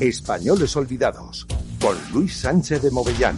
Españoles Olvidados, con Luis Sánchez de Movellán.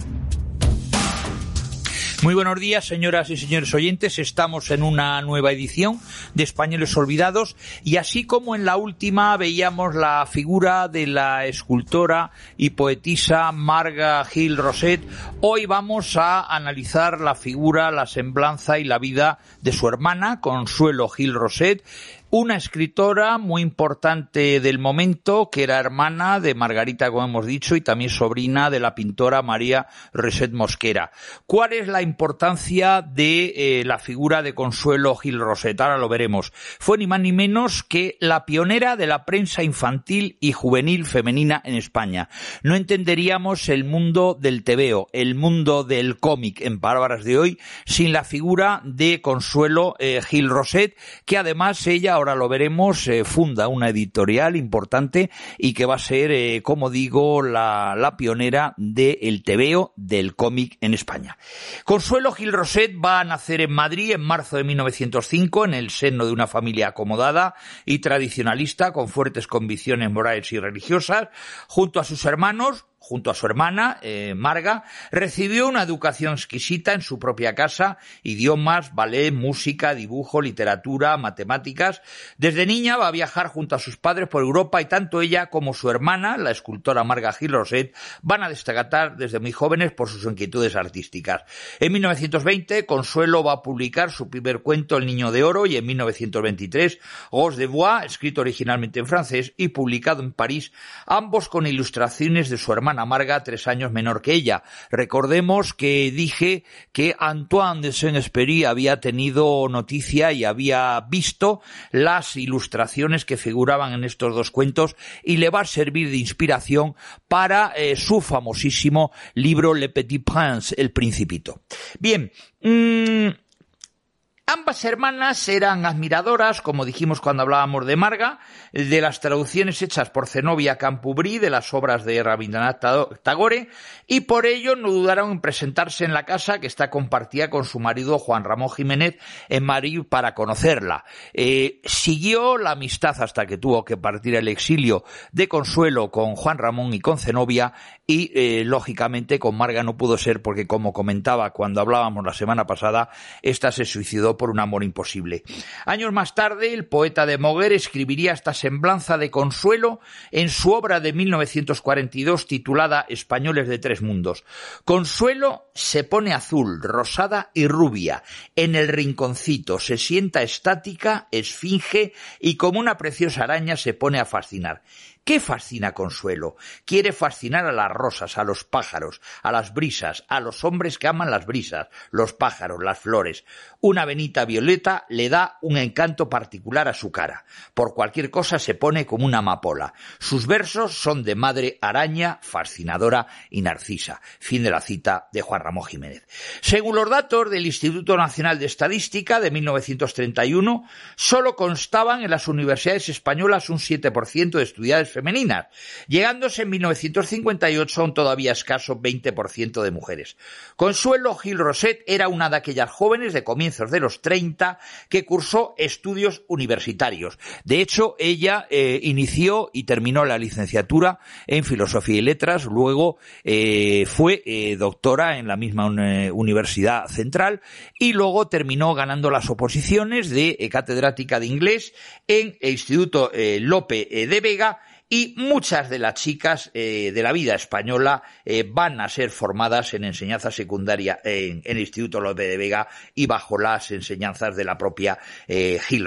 Muy buenos días, señoras y señores oyentes. Estamos en una nueva edición de Españoles Olvidados y así como en la última veíamos la figura de la escultora y poetisa Marga Gil Roset, hoy vamos a analizar la figura, la semblanza y la vida de su hermana, Consuelo Gil Roset, una escritora muy importante del momento, que era hermana de Margarita, como hemos dicho, y también sobrina de la pintora María Reset Mosquera. ¿Cuál es la importancia de eh, la figura de Consuelo Gil Roset? Ahora lo veremos. Fue ni más ni menos que la pionera de la prensa infantil y juvenil femenina en España. No entenderíamos el mundo del tebeo, el mundo del cómic en palabras de hoy, sin la figura de Consuelo eh, Gil Roset, que además ella ahora lo veremos, eh, funda una editorial importante y que va a ser, eh, como digo, la, la pionera del tebeo del cómic en España. Consuelo Gil Roset va a nacer en Madrid en marzo de 1905 en el seno de una familia acomodada y tradicionalista con fuertes convicciones morales y religiosas, junto a sus hermanos, junto a su hermana, eh, Marga, recibió una educación exquisita en su propia casa, idiomas, ballet, música, dibujo, literatura, matemáticas. Desde niña va a viajar junto a sus padres por Europa y tanto ella como su hermana, la escultora Marga Gil Roset, van a destacar desde muy jóvenes por sus inquietudes artísticas. En 1920, Consuelo va a publicar su primer cuento El Niño de Oro y en 1923, Gos de Bois, escrito originalmente en francés y publicado en París, ambos con ilustraciones de su hermana Marga, tres años menor que ella. Recordemos que dije que Antoine de Saint-Exupéry había tenido noticia y había visto las ilustraciones que figuraban en estos dos cuentos y le va a servir de inspiración para eh, su famosísimo libro Le Petit Prince, El Principito. Bien, mmm, Ambas hermanas eran admiradoras, como dijimos cuando hablábamos de Marga, de las traducciones hechas por Zenobia Campubrí de las obras de Rabindranath Tagore, y por ello no dudaron en presentarse en la casa que está compartida con su marido Juan Ramón Jiménez en Madrid para conocerla. Eh, siguió la amistad hasta que tuvo que partir el exilio de Consuelo con Juan Ramón y con Zenobia, y eh, lógicamente con Marga no pudo ser porque, como comentaba cuando hablábamos la semana pasada, esta se suicidó por un amor imposible. Años más tarde, el poeta de Moguer escribiría esta semblanza de consuelo en su obra de 1942 titulada Españoles de Tres Mundos. Consuelo se pone azul, rosada y rubia. En el rinconcito se sienta estática, esfinge y como una preciosa araña se pone a fascinar. ¿Qué fascina Consuelo? Quiere fascinar a las rosas, a los pájaros, a las brisas, a los hombres que aman las brisas, los pájaros, las flores. Una venita violeta le da un encanto particular a su cara. Por cualquier cosa se pone como una amapola. Sus versos son de madre araña, fascinadora y narcisa. Fin de la cita de Juan Ramón Jiménez. Según los datos del Instituto Nacional de Estadística de 1931, solo constaban en las universidades españolas un 7% de estudiantes femeninas, llegándose en 1958 a un todavía escaso 20% de mujeres. Consuelo Gil Roset era una de aquellas jóvenes de comienzos de los 30 que cursó estudios universitarios. De hecho, ella eh, inició y terminó la licenciatura en Filosofía y Letras, luego eh, fue eh, doctora en la misma Universidad Central y luego terminó ganando las oposiciones de catedrática de inglés en el Instituto Lope de Vega y muchas de las chicas eh, de la vida española eh, van a ser formadas en enseñanza secundaria en, el Instituto López de Vega y bajo las enseñanzas de la propia eh, Gil.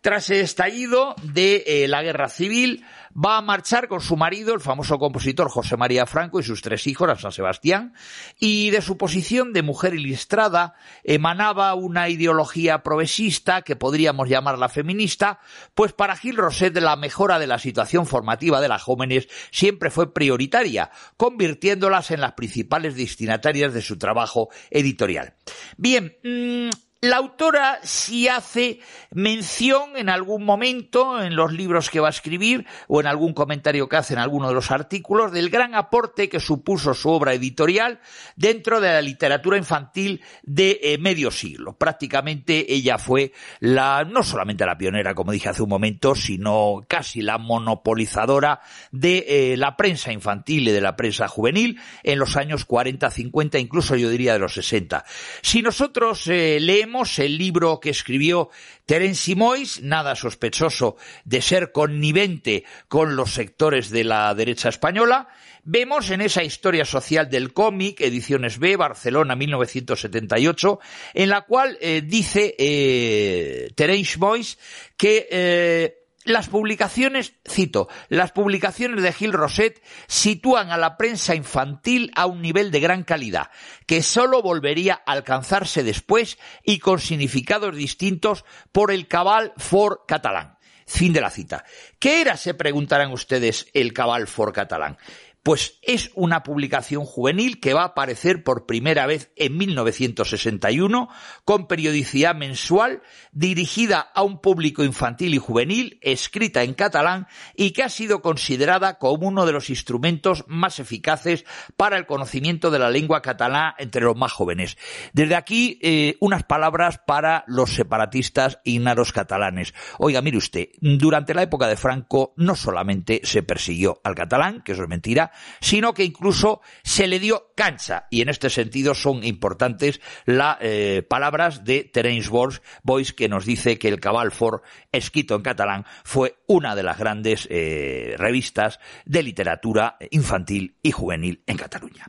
Tras el estallido de eh, la guerra civil, va a marchar con su marido, el famoso compositor José María Franco, y sus tres hijos a San Sebastián, y de su posición de mujer ilustrada emanaba una ideología progresista que podríamos llamarla feminista, pues para Gil Roset la mejora de la situación formativa de las jóvenes siempre fue prioritaria, convirtiéndolas en las principales destinatarias de su trabajo editorial. Bien, mmm, la autora sí hace mención en algún momento en los libros que va a escribir o en algún comentario que hace en alguno de los artículos del gran aporte que supuso su obra editorial dentro de la literatura infantil de eh, medio siglo. Prácticamente ella fue la, no solamente la pionera, como dije hace un momento, sino casi la monopolizadora de eh, la prensa infantil y de la prensa juvenil en los años 40, 50, incluso yo diría de los 60. Si nosotros eh, leemos el libro que escribió Terence Simois, nada sospechoso de ser connivente con los sectores de la derecha española. Vemos en esa historia social del cómic, Ediciones B, Barcelona 1978, en la cual eh, dice eh, Terence Simois que eh, las publicaciones, cito, las publicaciones de Gil Roset sitúan a la prensa infantil a un nivel de gran calidad, que sólo volvería a alcanzarse después y con significados distintos por el cabal for catalán. Fin de la cita. ¿Qué era, se preguntarán ustedes, el cabal for catalán? Pues es una publicación juvenil que va a aparecer por primera vez en 1961 con periodicidad mensual dirigida a un público infantil y juvenil, escrita en catalán y que ha sido considerada como uno de los instrumentos más eficaces para el conocimiento de la lengua catalana entre los más jóvenes. Desde aquí, eh, unas palabras para los separatistas ignaros catalanes. Oiga, mire usted, durante la época de Franco no solamente se persiguió al catalán, que eso es mentira, sino que incluso se le dio cancha. Y en este sentido son importantes las eh, palabras de Terence Boyce que nos dice que el Cabal For, escrito en catalán, fue una de las grandes eh, revistas de literatura infantil y juvenil en Cataluña.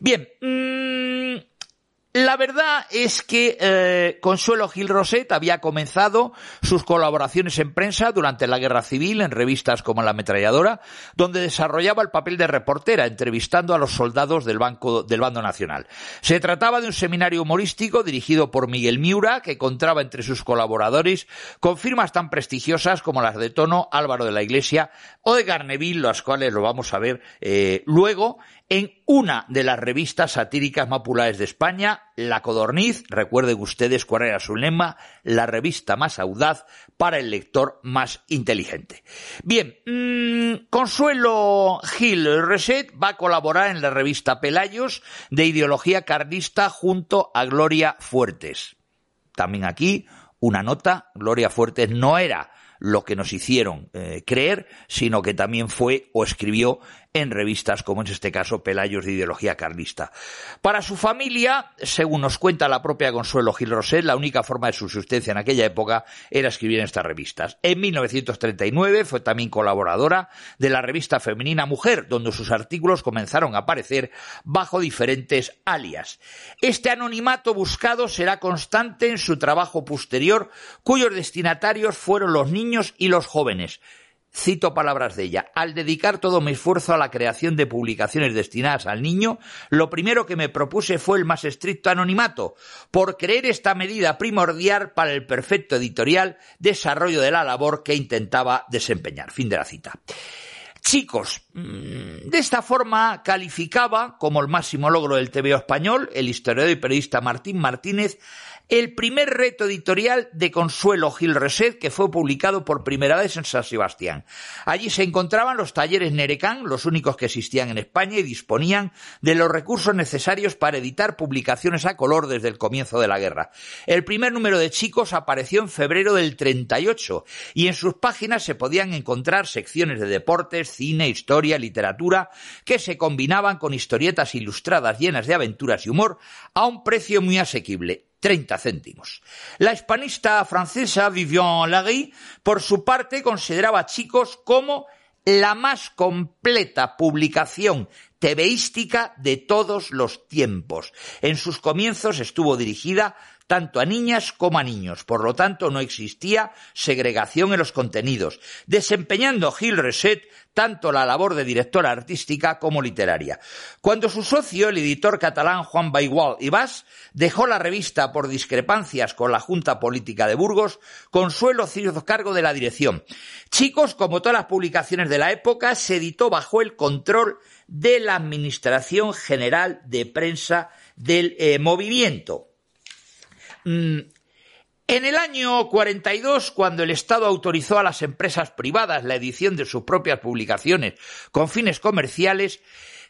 Bien, mmm, la verdad es que eh, Consuelo Gil Roset había comenzado sus colaboraciones en prensa durante la Guerra Civil en revistas como La Ametralladora, donde desarrollaba el papel de reportera, entrevistando a los soldados del, banco, del Bando Nacional. Se trataba de un seminario humorístico dirigido por Miguel Miura, que contaba entre sus colaboradores con firmas tan prestigiosas como las de Tono, Álvaro de la Iglesia o de Garneville, las cuales lo vamos a ver eh, luego en una de las revistas satíricas más populares de España, La Codorniz, recuerden ustedes cuál era su lema, la revista más audaz para el lector más inteligente. Bien, mmm, Consuelo Gil Reset va a colaborar en la revista Pelayos de ideología carlista junto a Gloria Fuertes. También aquí una nota, Gloria Fuertes no era lo que nos hicieron eh, creer, sino que también fue o escribió en revistas como en este caso Pelayos de ideología carlista. Para su familia, según nos cuenta la propia Consuelo Gil Roset, la única forma de subsistencia en aquella época era escribir en estas revistas. En 1939 fue también colaboradora de la revista femenina Mujer, donde sus artículos comenzaron a aparecer bajo diferentes alias. Este anonimato buscado será constante en su trabajo posterior, cuyos destinatarios fueron los niños y los jóvenes, Cito palabras de ella. Al dedicar todo mi esfuerzo a la creación de publicaciones destinadas al niño, lo primero que me propuse fue el más estricto anonimato, por creer esta medida primordial para el perfecto editorial desarrollo de la labor que intentaba desempeñar. Fin de la cita. Chicos, mm, de esta forma calificaba como el máximo logro del TVO español el historiador y periodista Martín Martínez el primer reto editorial de Consuelo Gil Reset que fue publicado por primera vez en San Sebastián. Allí se encontraban los talleres Nerecán, los únicos que existían en España y disponían de los recursos necesarios para editar publicaciones a color desde el comienzo de la guerra. El primer número de chicos apareció en febrero del 38 y en sus páginas se podían encontrar secciones de deportes, cine, historia, literatura que se combinaban con historietas ilustradas llenas de aventuras y humor a un precio muy asequible 30 céntimos. La hispanista francesa Vivian Larry, por su parte, consideraba Chicos como la más completa publicación tebeística de todos los tiempos. En sus comienzos estuvo dirigida tanto a niñas como a niños. Por lo tanto, no existía segregación en los contenidos, desempeñando Gil Reset tanto la labor de directora artística como literaria. Cuando su socio, el editor catalán Juan Baigual y Bas, dejó la revista por discrepancias con la Junta Política de Burgos, Consuelo hizo cargo de la dirección. Chicos, como todas las publicaciones de la época, se editó bajo el control de la Administración General de Prensa del eh, Movimiento. Mm, En el año 42, cuando el Estado autorizó a las empresas privadas la edición de sus propias publicaciones con fines comerciales,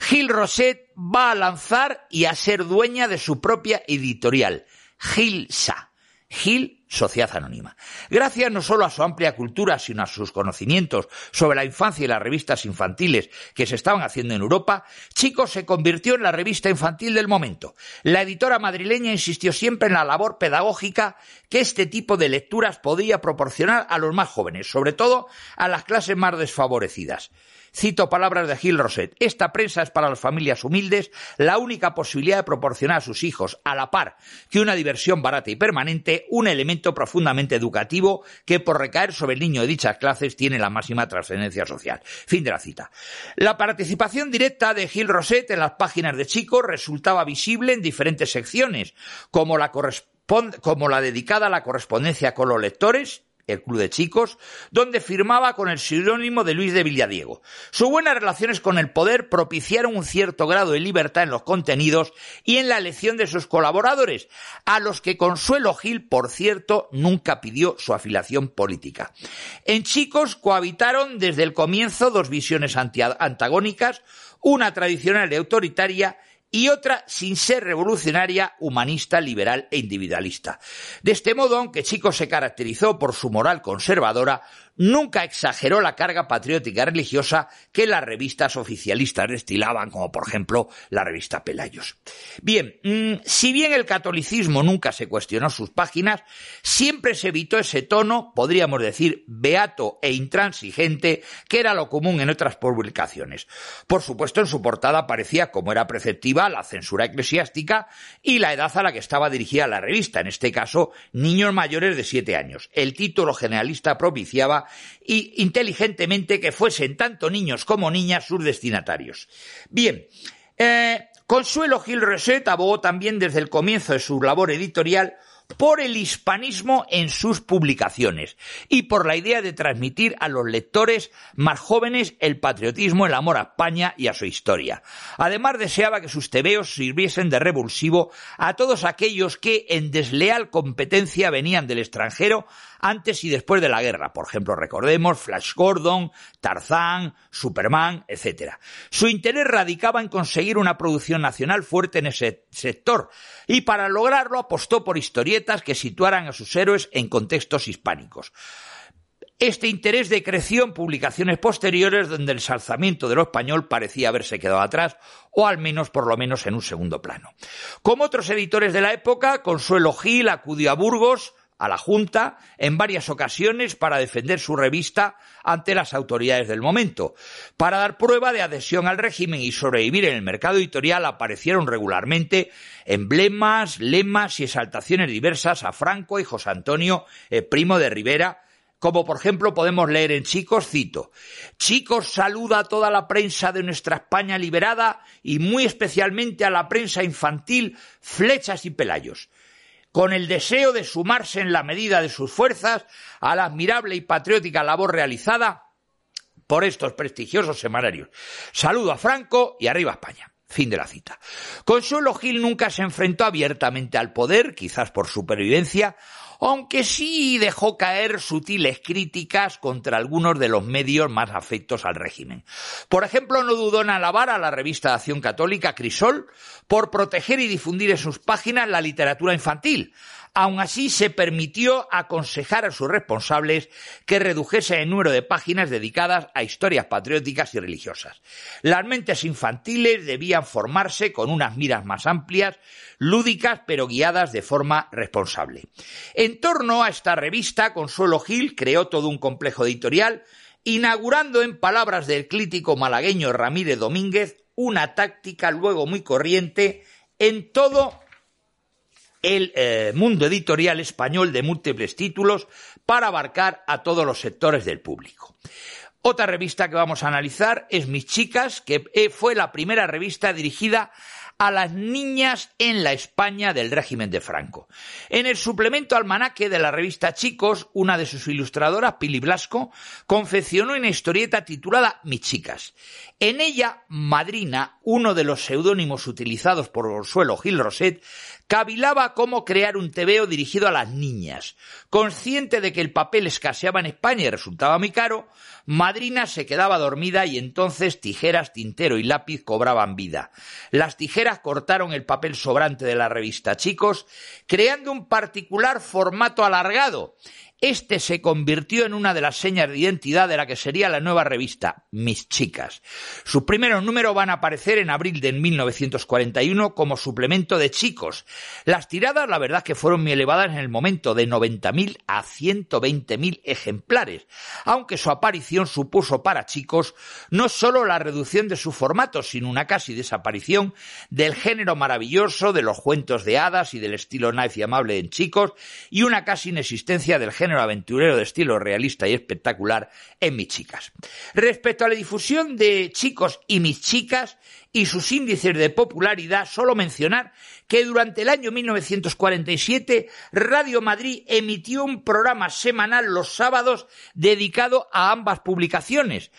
Gil Roset va a lanzar y a ser dueña de su propia editorial, Gilsa. Gil Sociedad Anónima. Gracias no solo a su amplia cultura, sino a sus conocimientos sobre la infancia y las revistas infantiles que se estaban haciendo en Europa, Chico se convirtió en la revista infantil del momento. La editora madrileña insistió siempre en la labor pedagógica que este tipo de lecturas podía proporcionar a los más jóvenes, sobre todo a las clases más desfavorecidas. Cito palabras de Gil Roset. Esta prensa es para las familias humildes la única posibilidad de proporcionar a sus hijos, a la par que una diversión barata y permanente, un elemento profundamente educativo que por recaer sobre el niño de dichas clases tiene la máxima trascendencia social. Fin de la cita. La participación directa de Gil Roset en las páginas de Chico resultaba visible en diferentes secciones, como la como la dedicada a la correspondencia con los lectores, el Club de Chicos, donde firmaba con el seudónimo de Luis de Villadiego. Sus buenas relaciones con el poder propiciaron un cierto grado de libertad en los contenidos y en la elección de sus colaboradores, a los que Consuelo Gil, por cierto, nunca pidió su afiliación política. En Chicos cohabitaron desde el comienzo dos visiones antagónicas, una tradicional y autoritaria y otra sin ser revolucionaria, humanista, liberal e individualista. De este modo, aunque Chico se caracterizó por su moral conservadora, nunca exageró la carga patriótica religiosa que las revistas oficialistas destilaban, como por ejemplo la revista Pelayos. Bien, mm, si bien el catolicismo nunca se cuestionó sus páginas, siempre se evitó ese tono, podríamos decir, beato e intransigente, que era lo común en otras publicaciones. Por supuesto, en su portada aparecía, como era preceptiva, la censura eclesiástica y la edad a la que estaba dirigida la revista, en este caso, niños mayores de siete años. El título generalista propiciaba y inteligentemente que fuesen tanto niños como niñas sus destinatarios. Bien, eh, Consuelo Gil Reset abogó también desde el comienzo de su labor editorial por el hispanismo en sus publicaciones y por la idea de transmitir a los lectores más jóvenes el patriotismo, el amor a España y a su historia. Además deseaba que sus tebeos sirviesen de revulsivo a todos aquellos que en desleal competencia venían del extranjero antes y después de la guerra. Por ejemplo, recordemos Flash Gordon, Tarzán, Superman, etc. Su interés radicaba en conseguir una producción nacional fuerte en ese sector y para lograrlo apostó por historietas que situaran a sus héroes en contextos hispánicos. Este interés decreció en publicaciones posteriores donde el salzamiento de lo español parecía haberse quedado atrás, o al menos por lo menos en un segundo plano. Como otros editores de la época, Consuelo Gil acudió a Burgos a la Junta en varias ocasiones para defender su revista ante las autoridades del momento. Para dar prueba de adhesión al régimen y sobrevivir en el mercado editorial aparecieron regularmente emblemas, lemas y exaltaciones diversas a Franco y José Antonio, eh, primo de Rivera, como por ejemplo podemos leer en Chicos, cito, Chicos saluda a toda la prensa de nuestra España liberada y muy especialmente a la prensa infantil, flechas y pelayos con el deseo de sumarse en la medida de sus fuerzas a la admirable y patriótica labor realizada por estos prestigiosos semanarios. Saludo a Franco y arriba España. Fin de la cita. Consuelo Gil nunca se enfrentó abiertamente al poder, quizás por supervivencia, aunque sí dejó caer sutiles críticas contra algunos de los medios más afectos al régimen. Por ejemplo, no dudó en alabar a la revista de Acción Católica Crisol por proteger y difundir en sus páginas la literatura infantil, Aun así, se permitió aconsejar a sus responsables que redujese el número de páginas dedicadas a historias patrióticas y religiosas. Las mentes infantiles debían formarse con unas miras más amplias, lúdicas pero guiadas de forma responsable. En torno a esta revista, Consuelo Gil creó todo un complejo editorial, inaugurando en palabras del crítico malagueño Ramírez Domínguez una táctica luego muy corriente en todo el eh, mundo editorial español de múltiples títulos para abarcar a todos los sectores del público. Otra revista que vamos a analizar es Mis Chicas, que eh, fue la primera revista dirigida a las niñas en la España del régimen de Franco. En el suplemento almanaque de la revista Chicos, una de sus ilustradoras, Pili Blasco, confeccionó una historieta titulada Mis chicas. En ella, Madrina, uno de los seudónimos utilizados por Consuelo Gil Roset, cavilaba cómo crear un tebeo dirigido a las niñas. Consciente de que el papel escaseaba en España y resultaba muy caro, Madrina se quedaba dormida y entonces tijeras, tintero y lápiz cobraban vida. Las tijeras cortaron el papel sobrante de la revista Chicos, creando un particular formato alargado este se convirtió en una de las señas de identidad de la que sería la nueva revista, Mis Chicas. Sus primeros números van a aparecer en abril de 1941 como suplemento de Chicos. Las tiradas, la verdad, que fueron muy elevadas en el momento, de 90.000 a 120.000 ejemplares, aunque su aparición supuso para Chicos no solo la reducción de su formato, sino una casi desaparición del género maravilloso de los cuentos de hadas y del estilo nice y amable en Chicos, y una casi inexistencia del género género aventurero de estilo realista y espectacular en Mis Chicas. Respecto a la difusión de Chicos y Mis Chicas y sus índices de popularidad, solo mencionar que durante el año 1947 Radio Madrid emitió un programa semanal los sábados dedicado a ambas publicaciones,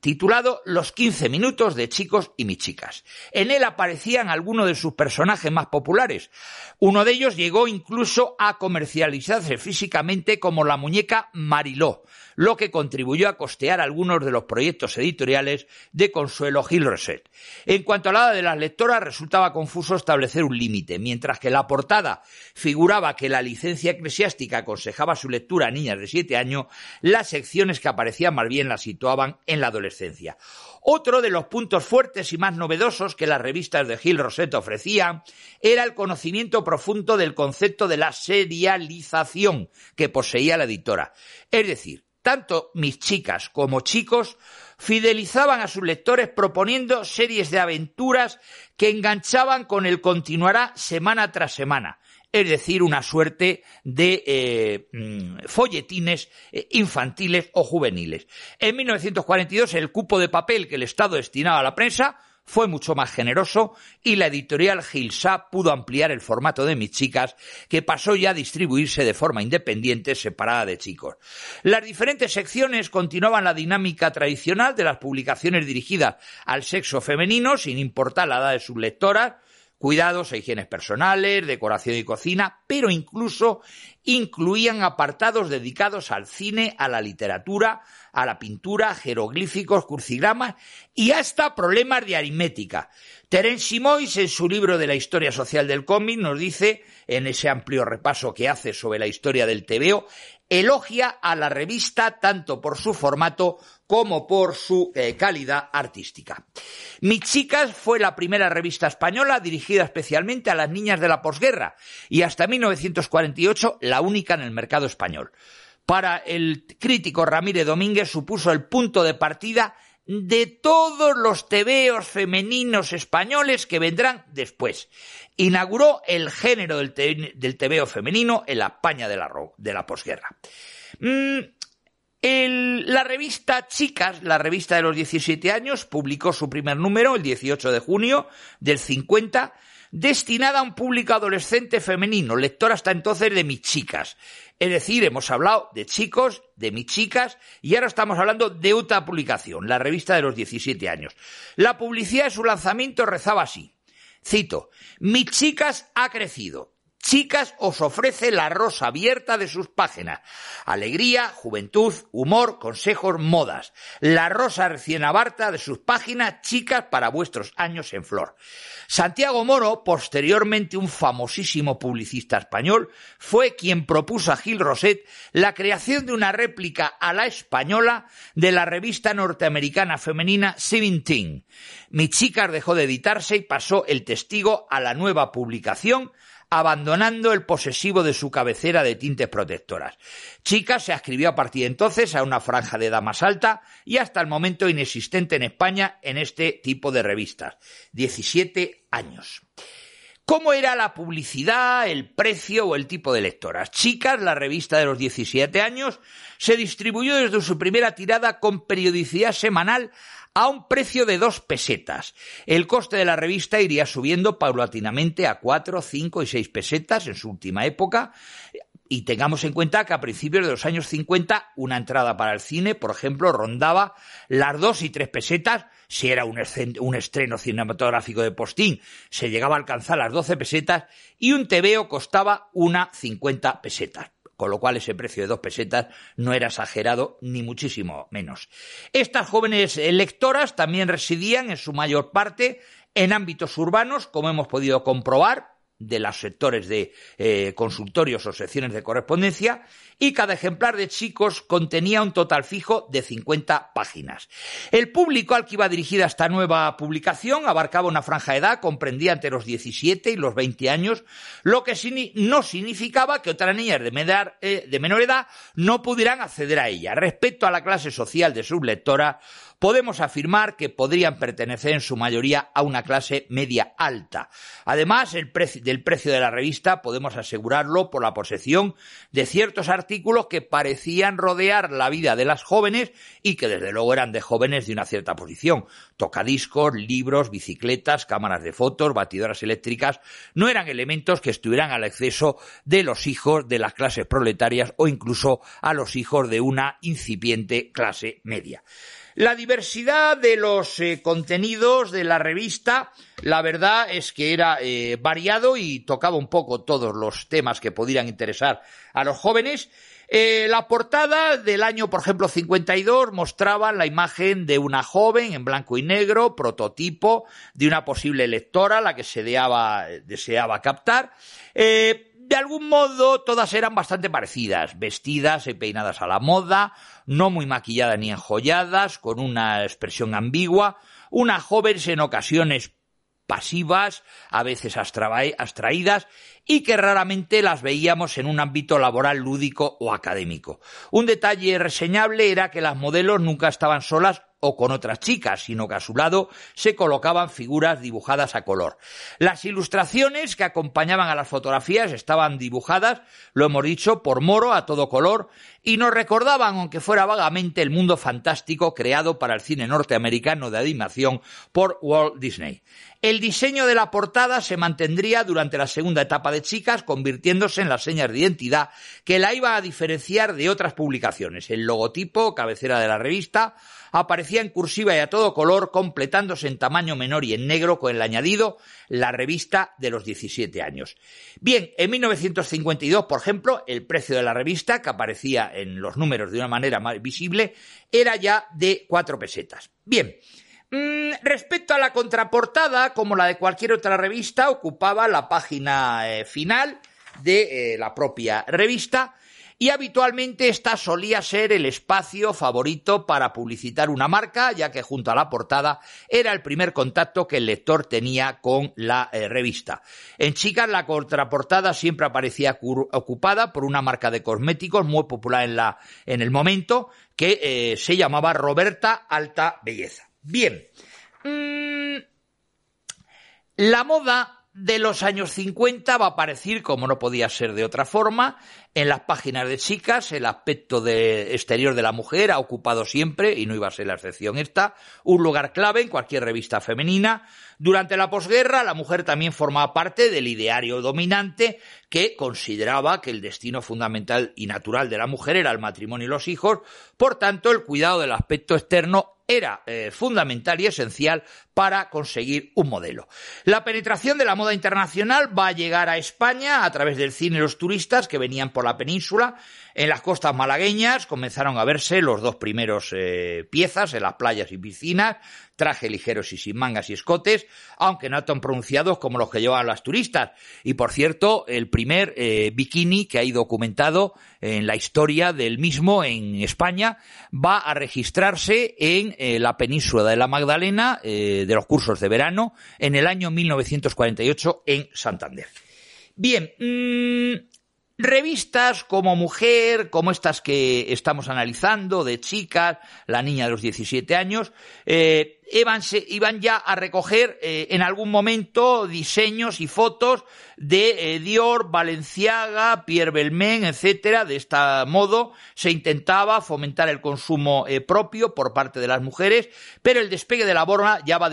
titulado Los 15 minutos de chicos y mis chicas. En él aparecían algunos de sus personajes más populares. Uno de ellos llegó incluso a comercializarse físicamente como la muñeca Mariló, lo que contribuyó a costear algunos de los proyectos editoriales de Consuelo Gil Roset. En cuanto a la de las lectoras, resultaba confuso establecer un límite, mientras que la portada figuraba que la licencia eclesiástica aconsejaba su lectura a niñas de siete años, las secciones que aparecían más bien la situaban en la adolescencia. Otro de los puntos fuertes y más novedosos que las revistas de Gil Rosette ofrecían era el conocimiento profundo del concepto de la serialización que poseía la editora. Es decir, tanto mis chicas como chicos fidelizaban a sus lectores proponiendo series de aventuras que enganchaban con el continuará semana tras semana, es decir, una suerte de eh, mm, folletines eh, infantiles o juveniles. En 1942 el cupo de papel que el Estado destinaba a la prensa fue mucho más generoso y la editorial Gilsa pudo ampliar el formato de Mis Chicas, que pasó ya a distribuirse de forma independiente, separada de chicos. Las diferentes secciones continuaban la dinámica tradicional de las publicaciones dirigidas al sexo femenino, sin importar la edad de sus lectoras, cuidados e higienes personales, decoración y cocina, pero incluso incluían apartados dedicados al cine, a la literatura, a la pintura, jeroglíficos, crucigramas y hasta problemas de aritmética. Terence Simois, en su libro de la historia social del cómic, nos dice, en ese amplio repaso que hace sobre la historia del TVO, elogia a la revista tanto por su formato como por su eh, calidad artística. Mi Chicas fue la primera revista española dirigida especialmente a las niñas de la posguerra y hasta 1948 la única en el mercado español. Para el crítico Ramírez Domínguez supuso el punto de partida de todos los tebeos femeninos españoles que vendrán después. Inauguró el género del, tebeo femenino en la España de la, posguerra. Mm, la revista Chicas, la revista de los 17 años, publicó su primer número el 18 de junio del 50 destinada a un público adolescente femenino, lector hasta entonces de mis chicas. Es decir, hemos hablado de chicos, de mis chicas, y ahora estamos hablando de otra publicación, la revista de los 17 años. La publicidad de su lanzamiento rezaba así. Cito, mis chicas ha crecido, Chicas os ofrece la rosa abierta de sus páginas. Alegría, juventud, humor, consejos, modas. La rosa recién abarta de sus páginas, chicas para vuestros años en flor. Santiago Moro, posteriormente un famosísimo publicista español, fue quien propuso a Gil Roset la creación de una réplica a la española de la revista norteamericana femenina Seventeen. Mi chicas dejó de editarse y pasó el testigo a la nueva publicación abandonando el posesivo de su cabecera de tintes protectoras. Chica se ascribió a partir de entonces a una franja de edad más alta y hasta el momento inexistente en España en este tipo de revistas. 17 años. ¿Cómo era la publicidad, el precio o el tipo de lectoras? Chicas, la revista de los 17 años, se distribuyó desde su primera tirada con periodicidad semanal a un precio de dos pesetas. El coste de la revista iría subiendo paulatinamente a cuatro, cinco y seis pesetas en su última época y tengamos en cuenta que a principios de los años 50 una entrada para el cine, por ejemplo, rondaba las dos y tres pesetas. Si era un, estreno cinematográfico de postín, se llegaba a alcanzar las 12 pesetas y un tebeo costaba una 50 pesetas con lo cual ese precio de dos pesetas no era exagerado ni muchísimo menos. Estas jóvenes lectoras también residían en su mayor parte en ámbitos urbanos, como hemos podido comprobar, de los sectores de eh, consultorios o secciones de correspondencia y cada ejemplar de chicos contenía un total fijo de 50 páginas. El público al que iba dirigida esta nueva publicación abarcaba una franja de edad comprendía entre los 17 y los 20 años, lo que no significaba que otras niñas de, eh, de menor edad no pudieran acceder a ella. Respecto a la clase social de sus lectoras, podemos afirmar que podrían pertenecer en su mayoría a una clase media alta. Además, el del precio de la revista podemos asegurarlo por la posesión de ciertos artículos que parecían rodear la vida de las jóvenes y que desde luego eran de jóvenes de una cierta posición. Tocadiscos, libros, bicicletas, cámaras de fotos, batidoras eléctricas, no eran elementos que estuvieran al acceso de los hijos de las clases proletarias o incluso a los hijos de una incipiente clase media. La diversidad de los eh, contenidos de la revista, la verdad es que era eh, variado y tocaba un poco todos los temas que podrían interesar a los jóvenes. Eh, la portada del año, por ejemplo, 52 mostraba la imagen de una joven en blanco y negro, prototipo de una posible lectora, la que se deseaba, captar de algún modo todas eran bastante parecidas, vestidas y peinadas a la moda, no muy maquilladas ni enjolladas, con una expresión ambigua, unas jóvenes en ocasiones pasivas, a veces abstraídas, y que raramente las veíamos en un ámbito laboral lúdico o académico. Un detalle reseñable era que las modelos nunca estaban solas o con otras chicas, sino que a su lado se colocaban figuras dibujadas a color. Las ilustraciones que acompañaban a las fotografías estaban dibujadas, lo hemos dicho, por Moro a todo color y nos recordaban, aunque fuera vagamente, el mundo fantástico creado para el cine norteamericano de animación por Walt Disney. El diseño de la portada se mantendría durante la segunda etapa de Chicas, convirtiéndose en las señas de identidad que la iba a diferenciar de otras publicaciones. El logotipo, cabecera de la revista, aparecía en cursiva y a todo color, completándose en tamaño menor y en negro con el añadido la revista de los 17 años. Bien, en 1952, por ejemplo, el precio de la revista, que aparecía en los números de una manera más visible, era ya de cuatro pesetas. Bien, mm, respecto a la contraportada, como la de cualquier otra revista, ocupaba la página eh, final de eh, la propia revista, y habitualmente esta solía ser el espacio favorito para publicitar una marca, ya que junto a la portada era el primer contacto que el lector tenía con la eh, revista. En Chicas la contraportada siempre aparecía ocupada por una marca de cosméticos muy popular en, la, en el momento, que eh, se llamaba Roberta Alta Belleza. Bien. Mm, la moda de los años 50 va a aparecer, como no podía ser de otra forma, en las páginas de chicas, el aspecto de exterior de la mujer ha ocupado siempre, y no iba a ser la excepción esta, un lugar clave en cualquier revista femenina. Durante la posguerra, la mujer también formaba parte del ideario dominante que consideraba que el destino fundamental y natural de la mujer era el matrimonio y los hijos, por tanto, el cuidado del aspecto externo era eh, fundamental y esencial para conseguir un modelo. La penetración de la moda internacional va a llegar a España a través del cine los turistas que venían por la península. En las costas malagueñas comenzaron a verse los dos primeros eh, piezas en las playas y piscinas, traje ligeros y sin mangas y escotes, aunque no tan pronunciados como los que llevaban las turistas. Y por cierto, el primer eh, bikini que hay documentado en la historia del mismo en España va a registrarse en eh, la península de la Magdalena de los cursos de verano en el año 1948 en Santander. Bien, mmm, Revistas como Mujer, como estas que estamos analizando, de chicas, la niña de los 17 años, eh, iban, ya a recoger eh, en algún momento diseños y fotos de eh, Dior, Balenciaga, Pierre Belmain, etcétera. De este modo se intentaba fomentar el consumo propio por parte de las mujeres, pero el despegue de la borra ya va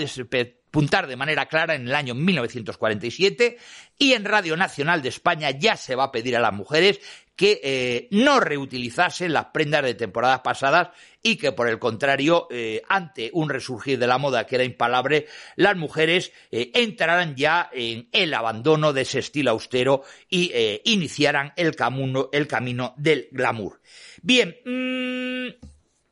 puntar de manera clara en el año 1947 y en Radio Nacional de España ya se va a pedir a las mujeres que eh, no reutilizasen las prendas de temporadas pasadas y que por el contrario, eh, ante un resurgir de la moda que era impalable, las mujeres eh, entraran ya en el abandono de ese estilo austero y iniciaran el camino, el camino del glamour. Bien, mmm,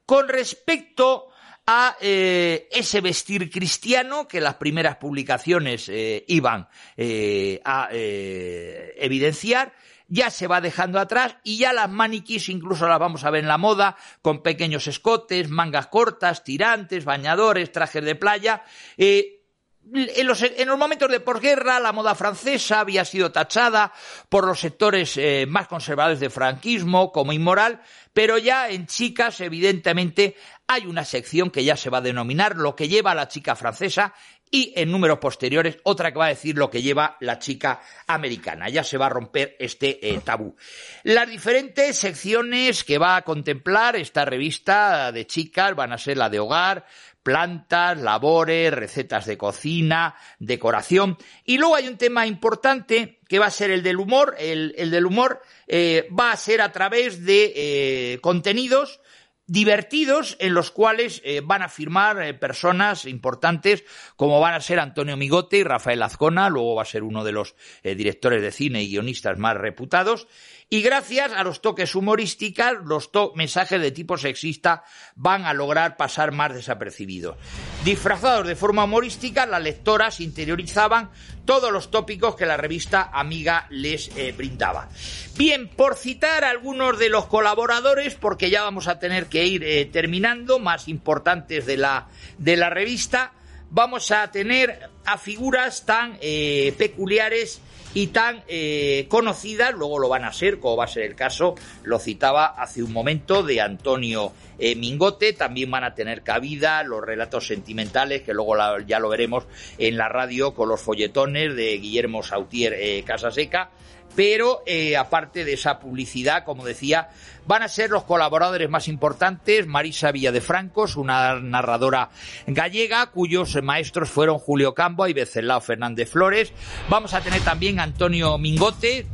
con respecto a eh, ese vestir cristiano que las primeras publicaciones eh, iban eh, a evidenciar, ya se va dejando atrás y ya las maniquís incluso las vamos a ver en la moda con pequeños escotes, mangas cortas, tirantes, bañadores, trajes de playa. En los, en los, momentos de posguerra, la moda francesa había sido tachada por los sectores más conservadores de franquismo como inmoral, pero ya en chicas, evidentemente, hay una sección que ya se va a denominar lo que lleva la chica francesa y en números posteriores otra que va a decir lo que lleva la chica americana. Ya se va a romper este eh, tabú. Las diferentes secciones que va a contemplar esta revista de chicas van a ser la de hogar, plantas, labores, recetas de cocina, decoración. Y luego hay un tema importante que va a ser el del humor. El, del humor eh, va a ser a través de eh, contenidos divertidos en los cuales eh, van a firmar eh, personas importantes como van a ser Antonio Migote y Rafael Azcona, luego va a ser uno de los eh, directores de cine y guionistas más reputados, y gracias a los toques humorísticos, los mensajes de tipo sexista van a lograr pasar más desapercibidos. Disfrazados de forma humorística, las lectoras interiorizaban todos los tópicos que la revista Amiga les eh, brindaba. Bien, por citar algunos de los colaboradores, porque ya vamos a tener que ir eh, terminando, más importantes de la, de la revista, vamos a tener a figuras tan eh, peculiares y tan eh, conocidas, luego lo van a ser, como va a ser el caso, lo citaba hace un momento, de Antonio eh, Mingote, también van a tener cabida los relatos sentimentales, que luego ya lo veremos en la radio con los folletones de Guillermo Sautier eh, Casaseca, pero eh, aparte de esa publicidad, como decía, van a ser los colaboradores más importantes, Marisa Villadefrancos, una narradora gallega, cuyos maestros fueron Julio Cambo y Becelao Fernández Flores. Vamos a tener también Antonio Mingote,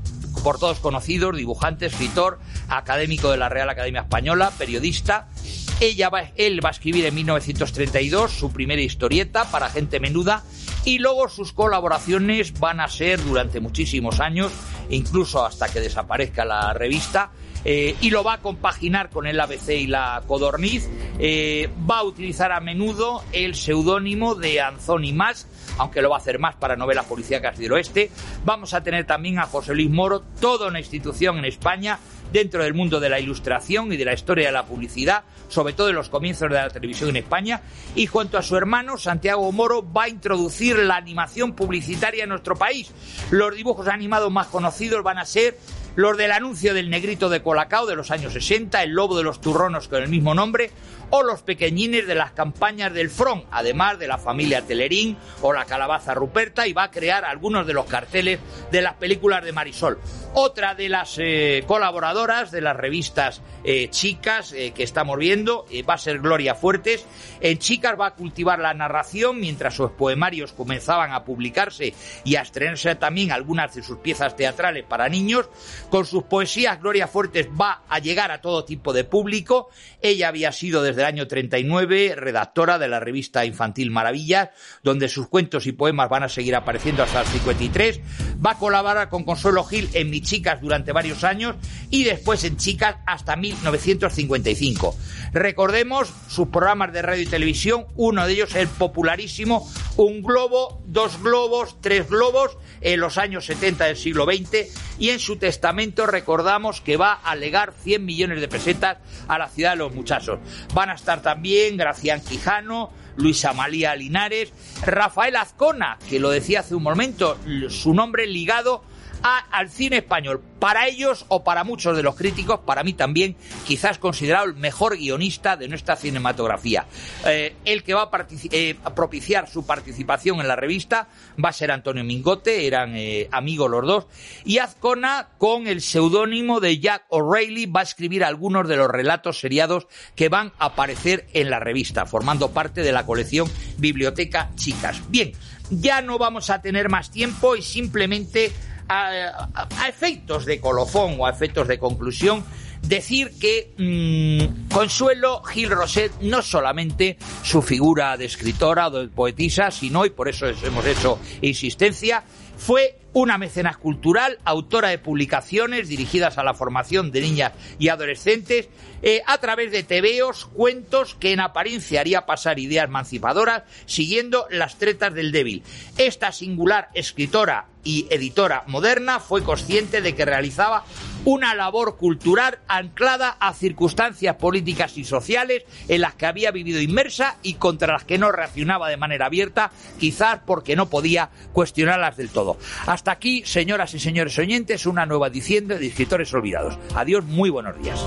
por todos conocidos, dibujante, escritor, académico de la Real Academia Española, periodista. Ella va, él va a escribir en 1932 su primera historieta para gente menuda y luego sus colaboraciones van a ser durante muchísimos años, incluso hasta que desaparezca la revista, eh, y lo va a compaginar con el ABC y la Codorniz. Eh, va a utilizar a menudo el seudónimo de Anthony Mas, aunque lo va a hacer más para novelas policíacas del oeste. Vamos a tener también a José Luis Moro, toda una institución en España dentro del mundo de la ilustración y de la historia de la publicidad, sobre todo en los comienzos de la televisión en España. Y junto a su hermano, Santiago Moro, va a introducir la animación publicitaria en nuestro país. Los dibujos animados más conocidos van a ser los del anuncio del negrito de Colacao de los años 60, el lobo de los turronos con el mismo nombre, o los pequeñines de las campañas del Front, además de la familia Telerín o la calabaza Ruperta, y va a crear algunos de los carteles de las películas de Marisol. Otra de las eh, colaboradoras de las revistas eh, chicas eh, que estamos viendo va a ser Gloria Fuertes. En Chicas va a cultivar la narración mientras sus poemarios comenzaban a publicarse y a estrenarse también algunas de sus piezas teatrales para niños. Con sus poesías, Gloria Fuertes va a llegar a todo tipo de público. Ella había sido desde el año 39 redactora de la revista infantil Maravillas, donde sus cuentos y poemas van a seguir apareciendo hasta el 53. Va a colaborar con Consuelo Gil en Mi Chicas durante varios años y después en Chicas hasta 1955. Recordemos sus programas de radio y televisión, uno de ellos el popularísimo Un globo, dos globos, tres globos en los años 70 del siglo XX y en su testamento recordamos que va a legar 100 millones de pesetas a la ciudad de los muchachos. Van a estar también Gracián Quijano, Luisa Amalía Linares, Rafael Azcona, que lo decía hace un momento, su nombre ligado al cine español. Para ellos o para muchos de los críticos, para mí también, quizás considerado el mejor guionista de nuestra cinematografía. Eh, el que va a eh, propiciar su participación en la revista va a ser Antonio Mingote, eran eh, amigos los dos, y Azcona, con el seudónimo de Jack O'Reilly, va a escribir algunos de los relatos seriados que van a aparecer en la revista, formando parte de la colección Biblioteca Chicas. Bien, ya no vamos a tener más tiempo y simplemente a, efectos de colofón o a efectos de conclusión, decir que mm, Consuelo Gil Roset no solamente su figura de escritora o de poetisa, sino, y por eso hemos hecho insistencia, fue una mecenas cultural, autora de publicaciones dirigidas a la formación de niñas y adolescentes, eh, a través de tebeos, cuentos que en apariencia haría pasar ideas emancipadoras, siguiendo las tretas del débil. Esta singular escritora y editora moderna fue consciente de que realizaba una labor cultural anclada a circunstancias políticas y sociales en las que había vivido inmersa y contra las que no reaccionaba de manera abierta, quizás porque no podía cuestionarlas del todo. Hasta aquí, señoras y señores oyentes, una nueva edición de Escritores Olvidados. Adiós, muy buenos días.